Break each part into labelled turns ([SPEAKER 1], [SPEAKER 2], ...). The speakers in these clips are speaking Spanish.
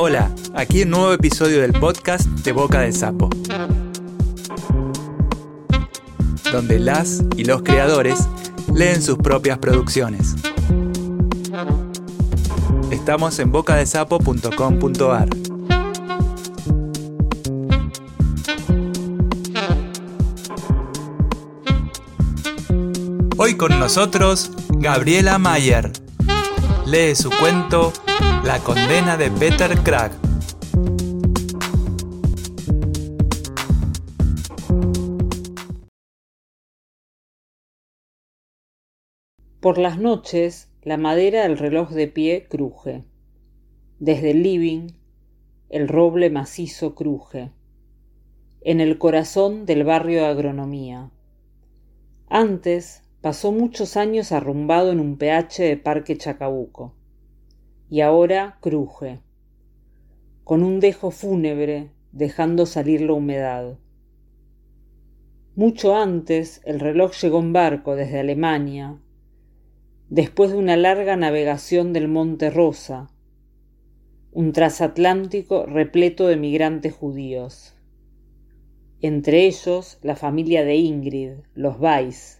[SPEAKER 1] Hola, aquí un nuevo episodio del podcast de Boca de Sapo, donde las y los creadores leen sus propias producciones. Estamos en bocadesapo.com.ar. Hoy con nosotros Gabriela Mayer. Lee su cuento La condena de Peter Krag.
[SPEAKER 2] Por las noches, la madera del reloj de pie cruje. Desde el living, el roble macizo cruje. En el corazón del barrio de agronomía. Antes pasó muchos años arrumbado en un PH de Parque Chacabuco. Y ahora cruje. Con un dejo fúnebre, dejando salir la humedad. Mucho antes, el reloj llegó en barco desde Alemania, después de una larga navegación del Monte Rosa, un transatlántico repleto de migrantes judíos. Entre ellos la familia de Ingrid, los Weiss.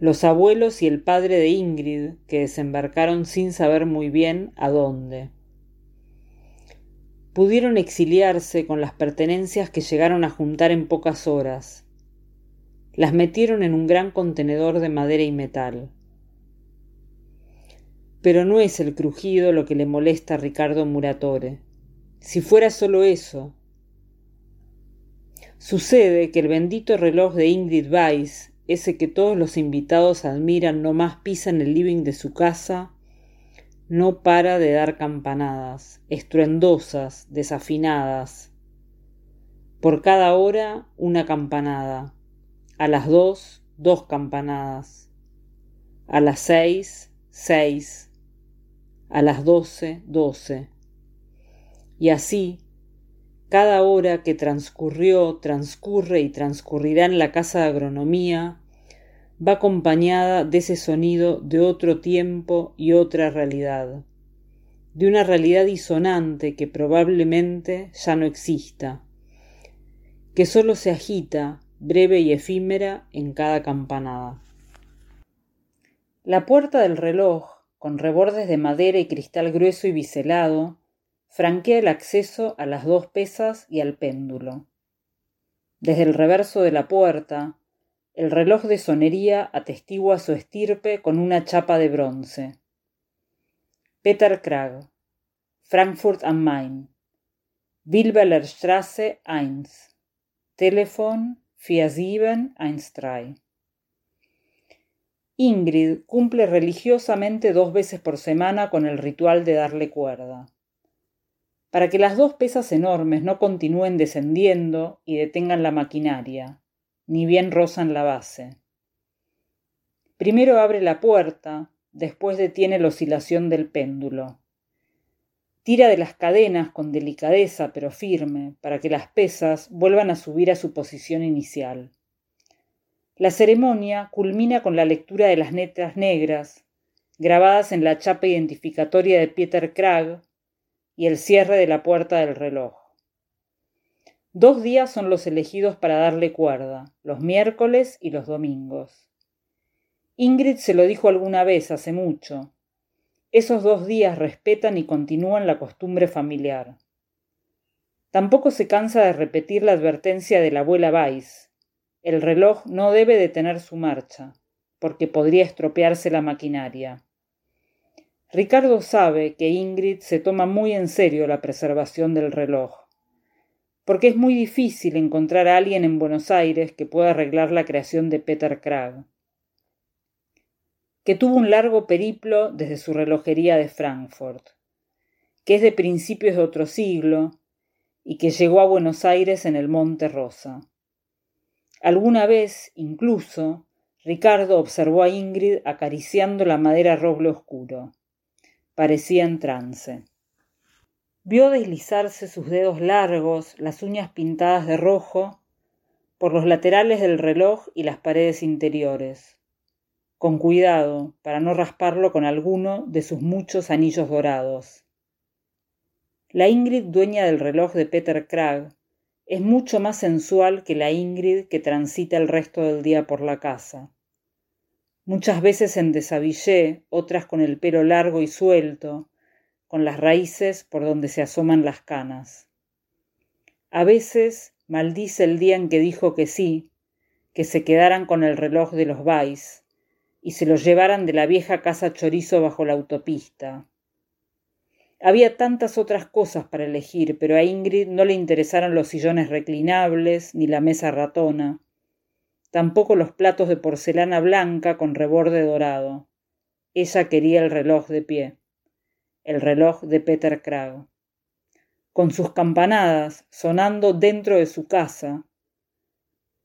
[SPEAKER 2] Los abuelos y el padre de Ingrid, que desembarcaron sin saber muy bien a dónde. Pudieron exiliarse con las pertenencias que llegaron a juntar en pocas horas, las metieron en un gran contenedor de madera y metal. Pero no es el crujido lo que le molesta a Ricardo Muratore. Si fuera solo eso. Sucede que el bendito reloj de Ingrid Weiss, ese que todos los invitados admiran no más pisa en el living de su casa, no para de dar campanadas, estruendosas, desafinadas. Por cada hora una campanada a las dos, dos campanadas, a las seis, seis, a las doce, doce. Y así, cada hora que transcurrió, transcurre y transcurrirá en la casa de agronomía, va acompañada de ese sonido de otro tiempo y otra realidad, de una realidad disonante que probablemente ya no exista, que sólo se agita breve y efímera en cada campanada. La puerta del reloj, con rebordes de madera y cristal grueso y biselado, franquea el acceso a las dos pesas y al péndulo. Desde el reverso de la puerta, el reloj de sonería atestigua su estirpe con una chapa de bronce. Peter Krag, Frankfurt am Main, Wilbelerstraße 1, Telefon 4713. Ingrid cumple religiosamente dos veces por semana con el ritual de darle cuerda. Para que las dos pesas enormes no continúen descendiendo y detengan la maquinaria, ni bien rozan la base. Primero abre la puerta, después detiene la oscilación del péndulo. Tira de las cadenas con delicadeza pero firme para que las pesas vuelvan a subir a su posición inicial. La ceremonia culmina con la lectura de las letras negras, grabadas en la chapa identificatoria de Peter Krag, y el cierre de la puerta del reloj. Dos días son los elegidos para darle cuerda, los miércoles y los domingos. Ingrid se lo dijo alguna vez hace mucho, esos dos días respetan y continúan la costumbre familiar. Tampoco se cansa de repetir la advertencia de la abuela Weiss. El reloj no debe detener su marcha, porque podría estropearse la maquinaria. Ricardo sabe que Ingrid se toma muy en serio la preservación del reloj, porque es muy difícil encontrar a alguien en Buenos Aires que pueda arreglar la creación de Peter Krag que tuvo un largo periplo desde su relojería de Frankfurt, que es de principios de otro siglo y que llegó a Buenos Aires en el Monte Rosa. Alguna vez, incluso, Ricardo observó a Ingrid acariciando la madera roble oscuro. Parecía en trance. Vio deslizarse sus dedos largos, las uñas pintadas de rojo, por los laterales del reloj y las paredes interiores con cuidado para no rasparlo con alguno de sus muchos anillos dorados. La Ingrid dueña del reloj de Peter Cragg es mucho más sensual que la Ingrid que transita el resto del día por la casa. Muchas veces en desabillé, otras con el pelo largo y suelto, con las raíces por donde se asoman las canas. A veces maldice el día en que dijo que sí, que se quedaran con el reloj de los Vais y se lo llevaran de la vieja casa chorizo bajo la autopista. Había tantas otras cosas para elegir, pero a Ingrid no le interesaron los sillones reclinables ni la mesa ratona, tampoco los platos de porcelana blanca con reborde dorado. Ella quería el reloj de pie, el reloj de Peter Cragg, con sus campanadas sonando dentro de su casa,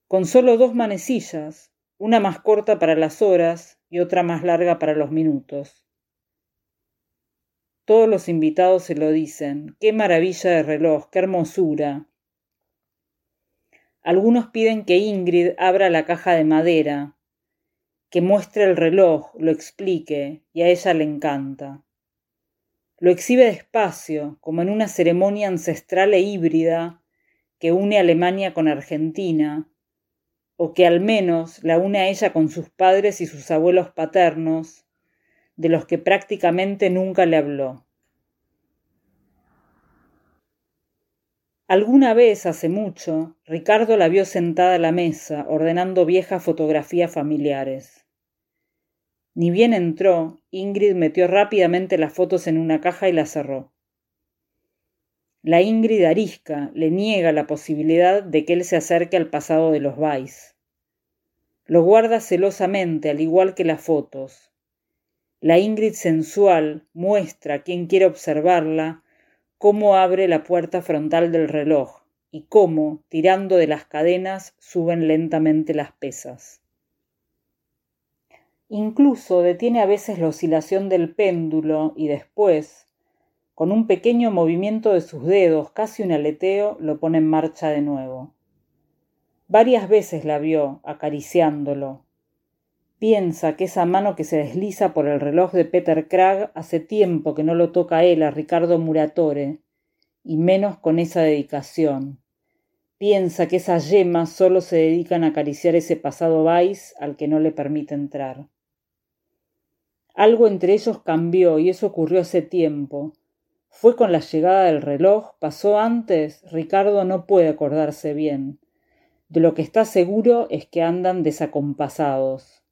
[SPEAKER 2] con solo dos manecillas, una más corta para las horas y otra más larga para los minutos. Todos los invitados se lo dicen. Qué maravilla de reloj, qué hermosura. Algunos piden que Ingrid abra la caja de madera, que muestre el reloj, lo explique, y a ella le encanta. Lo exhibe despacio, como en una ceremonia ancestral e híbrida que une Alemania con Argentina, o que al menos la une a ella con sus padres y sus abuelos paternos, de los que prácticamente nunca le habló. Alguna vez, hace mucho, Ricardo la vio sentada a la mesa, ordenando viejas fotografías familiares. Ni bien entró, Ingrid metió rápidamente las fotos en una caja y las cerró. La Ingrid arisca le niega la posibilidad de que él se acerque al pasado de los Vais. Lo guarda celosamente, al igual que las fotos. La Ingrid sensual muestra a quien quiere observarla cómo abre la puerta frontal del reloj y cómo, tirando de las cadenas, suben lentamente las pesas. Incluso detiene a veces la oscilación del péndulo y después, con un pequeño movimiento de sus dedos, casi un aleteo, lo pone en marcha de nuevo. Varias veces la vio, acariciándolo. Piensa que esa mano que se desliza por el reloj de Peter Cragg hace tiempo que no lo toca él a Ricardo Muratore, y menos con esa dedicación. Piensa que esas yemas solo se dedican a acariciar ese pasado vais al que no le permite entrar. Algo entre ellos cambió y eso ocurrió hace tiempo, fue con la llegada del reloj, pasó antes, Ricardo no puede acordarse bien. De lo que está seguro es que andan desacompasados.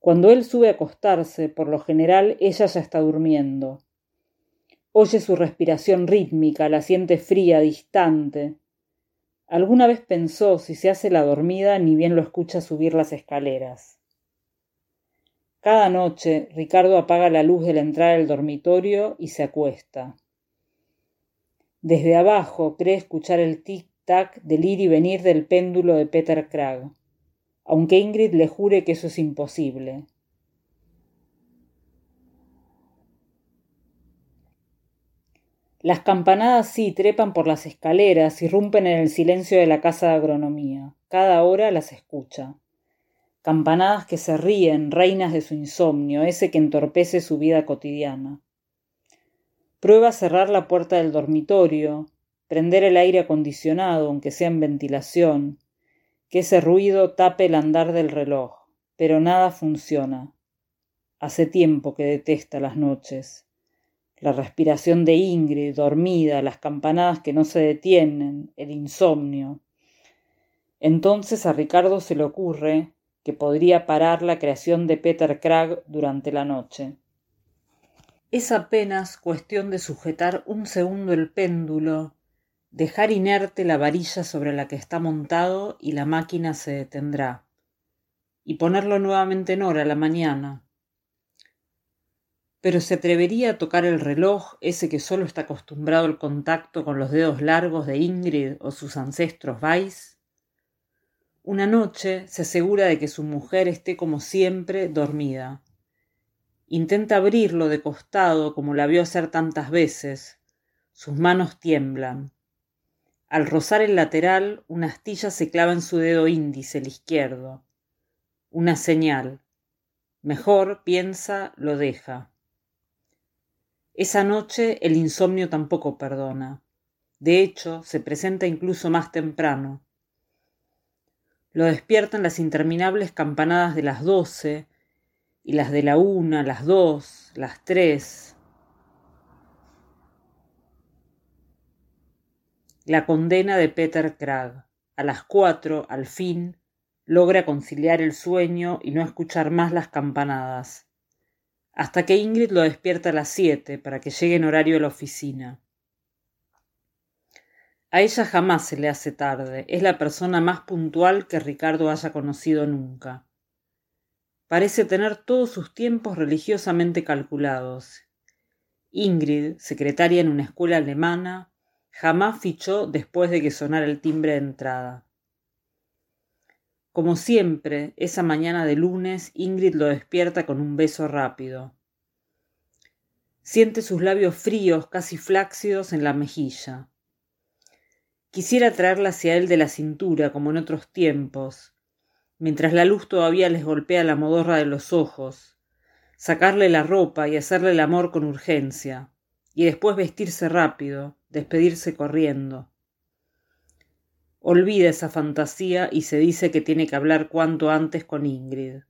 [SPEAKER 2] Cuando él sube a acostarse, por lo general ella ya está durmiendo. Oye su respiración rítmica, la siente fría, distante. Alguna vez pensó si se hace la dormida ni bien lo escucha subir las escaleras. Cada noche Ricardo apaga la luz de la entrada del dormitorio y se acuesta. Desde abajo cree escuchar el tic-tac del ir y venir del péndulo de Peter Cragg, aunque Ingrid le jure que eso es imposible. Las campanadas sí trepan por las escaleras y rompen en el silencio de la casa de agronomía. Cada hora las escucha. Campanadas que se ríen, reinas de su insomnio, ese que entorpece su vida cotidiana. Prueba cerrar la puerta del dormitorio, prender el aire acondicionado, aunque sea en ventilación, que ese ruido tape el andar del reloj, pero nada funciona. Hace tiempo que detesta las noches. La respiración de Ingrid, dormida, las campanadas que no se detienen, el insomnio. Entonces a Ricardo se le ocurre que podría parar la creación de Peter Cragg durante la noche. Es apenas cuestión de sujetar un segundo el péndulo, dejar inerte la varilla sobre la que está montado y la máquina se detendrá, y ponerlo nuevamente en hora la mañana. Pero se atrevería a tocar el reloj, ese que solo está acostumbrado al contacto con los dedos largos de Ingrid o sus ancestros Weiss. Una noche se asegura de que su mujer esté como siempre dormida Intenta abrirlo de costado como la vio hacer tantas veces. Sus manos tiemblan. Al rozar el lateral, una astilla se clava en su dedo índice, el izquierdo. Una señal. Mejor, piensa, lo deja. Esa noche el insomnio tampoco perdona. De hecho, se presenta incluso más temprano. Lo despiertan las interminables campanadas de las doce y las de la una, las dos, las tres. La condena de Peter Cragg. A las cuatro, al fin, logra conciliar el sueño y no escuchar más las campanadas. Hasta que Ingrid lo despierta a las siete para que llegue en horario a la oficina. A ella jamás se le hace tarde, es la persona más puntual que Ricardo haya conocido nunca. Parece tener todos sus tiempos religiosamente calculados. Ingrid, secretaria en una escuela alemana, jamás fichó después de que sonara el timbre de entrada. Como siempre, esa mañana de lunes, Ingrid lo despierta con un beso rápido. Siente sus labios fríos, casi flácidos, en la mejilla. Quisiera traerla hacia él de la cintura, como en otros tiempos, mientras la luz todavía les golpea la modorra de los ojos, sacarle la ropa y hacerle el amor con urgencia, y después vestirse rápido, despedirse corriendo. Olvida esa fantasía y se dice que tiene que hablar cuanto antes con Ingrid.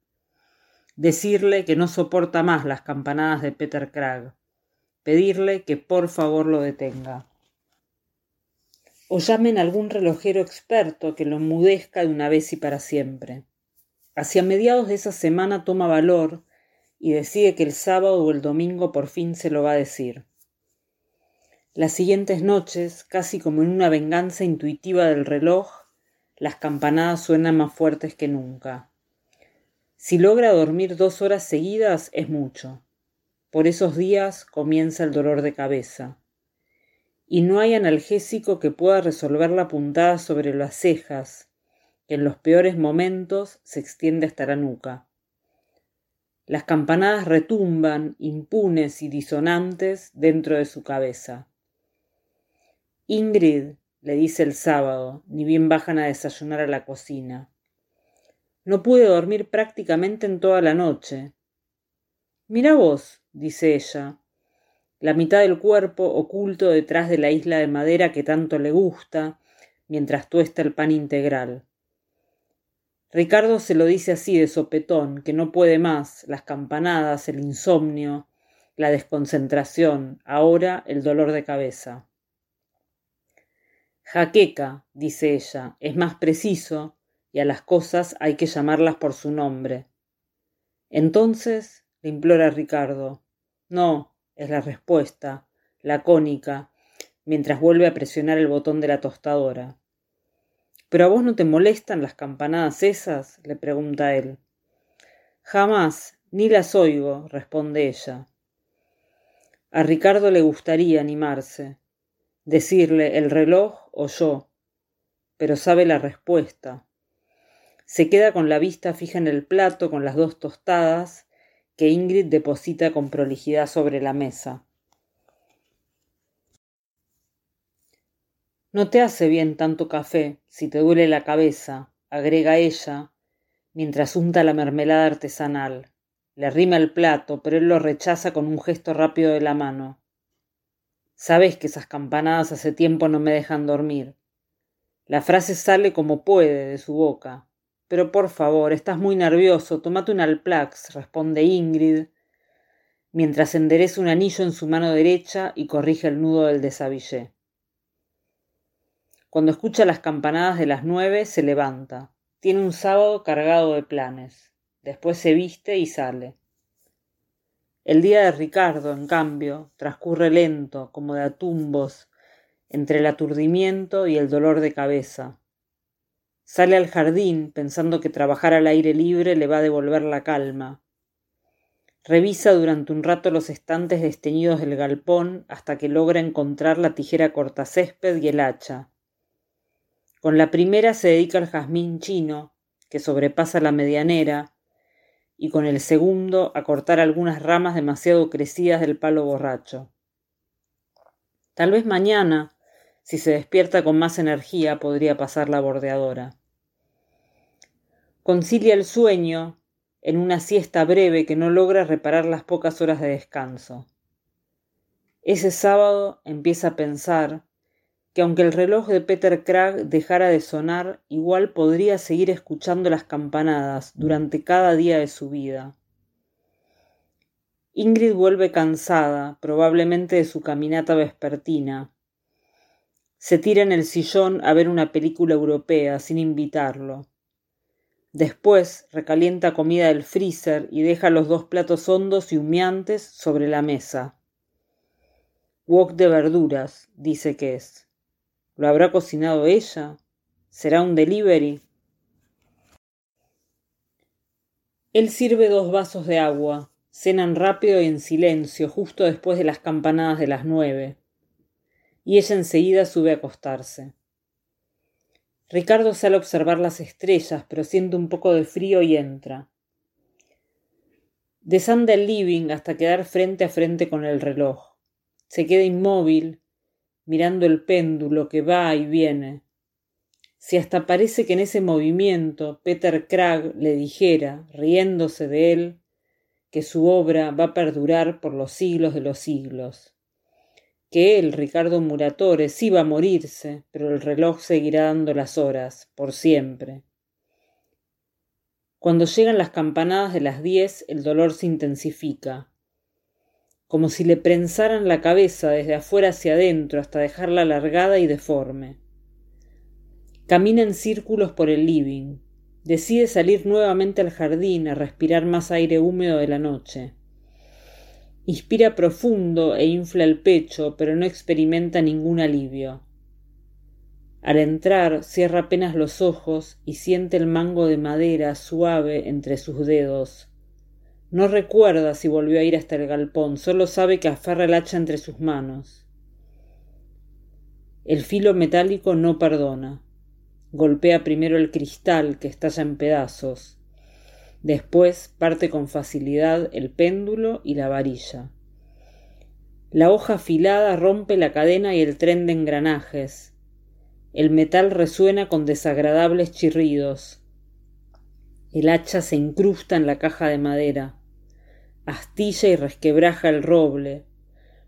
[SPEAKER 2] Decirle que no soporta más las campanadas de Peter Cragg. Pedirle que por favor lo detenga o llamen a algún relojero experto que lo enmudezca de una vez y para siempre. Hacia mediados de esa semana toma valor y decide que el sábado o el domingo por fin se lo va a decir. Las siguientes noches, casi como en una venganza intuitiva del reloj, las campanadas suenan más fuertes que nunca. Si logra dormir dos horas seguidas es mucho. Por esos días comienza el dolor de cabeza y no hay analgésico que pueda resolver la puntada sobre las cejas, que en los peores momentos se extiende hasta la nuca. Las campanadas retumban, impunes y disonantes, dentro de su cabeza. Ingrid, le dice el sábado, ni bien bajan a desayunar a la cocina. No pude dormir prácticamente en toda la noche. Mira vos, dice ella, la mitad del cuerpo oculto detrás de la isla de madera que tanto le gusta, mientras tuesta el pan integral. Ricardo se lo dice así de sopetón, que no puede más, las campanadas, el insomnio, la desconcentración, ahora el dolor de cabeza. Jaqueca, dice ella, es más preciso, y a las cosas hay que llamarlas por su nombre. Entonces, le implora Ricardo, no, es la respuesta, lacónica, mientras vuelve a presionar el botón de la tostadora. ¿Pero a vos no te molestan las campanadas esas? le pregunta él. Jamás, ni las oigo, responde ella. A Ricardo le gustaría animarse, decirle el reloj o yo, pero sabe la respuesta. Se queda con la vista fija en el plato con las dos tostadas que Ingrid deposita con prolijidad sobre la mesa. No te hace bien tanto café si te duele la cabeza, agrega ella, mientras unta la mermelada artesanal. Le arrima el plato, pero él lo rechaza con un gesto rápido de la mano. Sabes que esas campanadas hace tiempo no me dejan dormir. La frase sale como puede de su boca, pero por favor, estás muy nervioso, tómate un Alplax, responde Ingrid, mientras endereza un anillo en su mano derecha y corrige el nudo del desabillé. Cuando escucha las campanadas de las nueve, se levanta. Tiene un sábado cargado de planes. Después se viste y sale. El día de Ricardo, en cambio, transcurre lento, como de atumbos, entre el aturdimiento y el dolor de cabeza. Sale al jardín pensando que trabajar al aire libre le va a devolver la calma. Revisa durante un rato los estantes desteñidos del galpón hasta que logra encontrar la tijera cortacésped y el hacha. Con la primera se dedica al jazmín chino, que sobrepasa la medianera, y con el segundo a cortar algunas ramas demasiado crecidas del palo borracho. Tal vez mañana, si se despierta con más energía, podría pasar la bordeadora. Concilia el sueño en una siesta breve que no logra reparar las pocas horas de descanso. Ese sábado empieza a pensar que aunque el reloj de Peter Cragg dejara de sonar, igual podría seguir escuchando las campanadas durante cada día de su vida. Ingrid vuelve cansada, probablemente de su caminata vespertina. Se tira en el sillón a ver una película europea sin invitarlo. Después recalienta comida del freezer y deja los dos platos hondos y humeantes sobre la mesa. Wok de verduras, dice que es. ¿Lo habrá cocinado ella? ¿Será un delivery? Él sirve dos vasos de agua. Cenan rápido y en silencio, justo después de las campanadas de las nueve. Y ella enseguida sube a acostarse. Ricardo sale a observar las estrellas, pero siente un poco de frío y entra. Desanda el living hasta quedar frente a frente con el reloj. Se queda inmóvil, mirando el péndulo que va y viene. Si hasta parece que en ese movimiento Peter Cragg le dijera, riéndose de él, que su obra va a perdurar por los siglos de los siglos. Que él, Ricardo Muratore, sí va a morirse, pero el reloj seguirá dando las horas, por siempre. Cuando llegan las campanadas de las diez, el dolor se intensifica como si le prensaran la cabeza desde afuera hacia adentro hasta dejarla alargada y deforme. Camina en círculos por el living. Decide salir nuevamente al jardín a respirar más aire húmedo de la noche. Inspira profundo e infla el pecho, pero no experimenta ningún alivio. Al entrar, cierra apenas los ojos y siente el mango de madera suave entre sus dedos, no recuerda si volvió a ir hasta el galpón, solo sabe que aferra el hacha entre sus manos. El filo metálico no perdona. Golpea primero el cristal que estalla en pedazos. Después parte con facilidad el péndulo y la varilla. La hoja afilada rompe la cadena y el tren de engranajes. El metal resuena con desagradables chirridos. El hacha se incrusta en la caja de madera astilla y resquebraja el roble,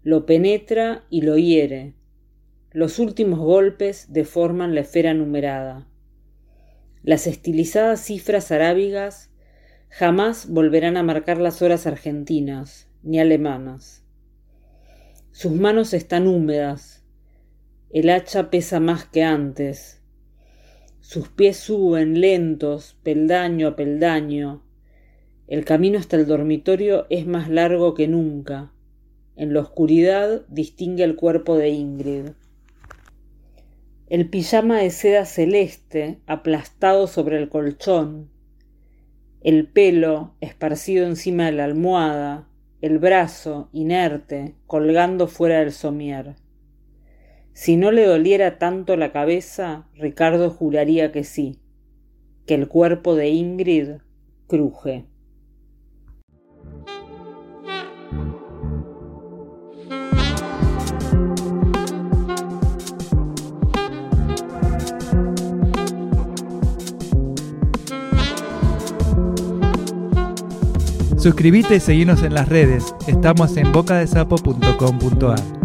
[SPEAKER 2] lo penetra y lo hiere. Los últimos golpes deforman la esfera numerada. Las estilizadas cifras arábigas jamás volverán a marcar las horas argentinas ni alemanas. Sus manos están húmedas, el hacha pesa más que antes, sus pies suben lentos, peldaño a peldaño, el camino hasta el dormitorio es más largo que nunca. En la oscuridad distingue el cuerpo de Ingrid. El pijama de seda celeste aplastado sobre el colchón, el pelo esparcido encima de la almohada, el brazo inerte colgando fuera del somier. Si no le doliera tanto la cabeza, Ricardo juraría que sí, que el cuerpo de Ingrid cruje.
[SPEAKER 1] Suscríbete y seguinos en las redes. Estamos en bocadesapo.com.ar.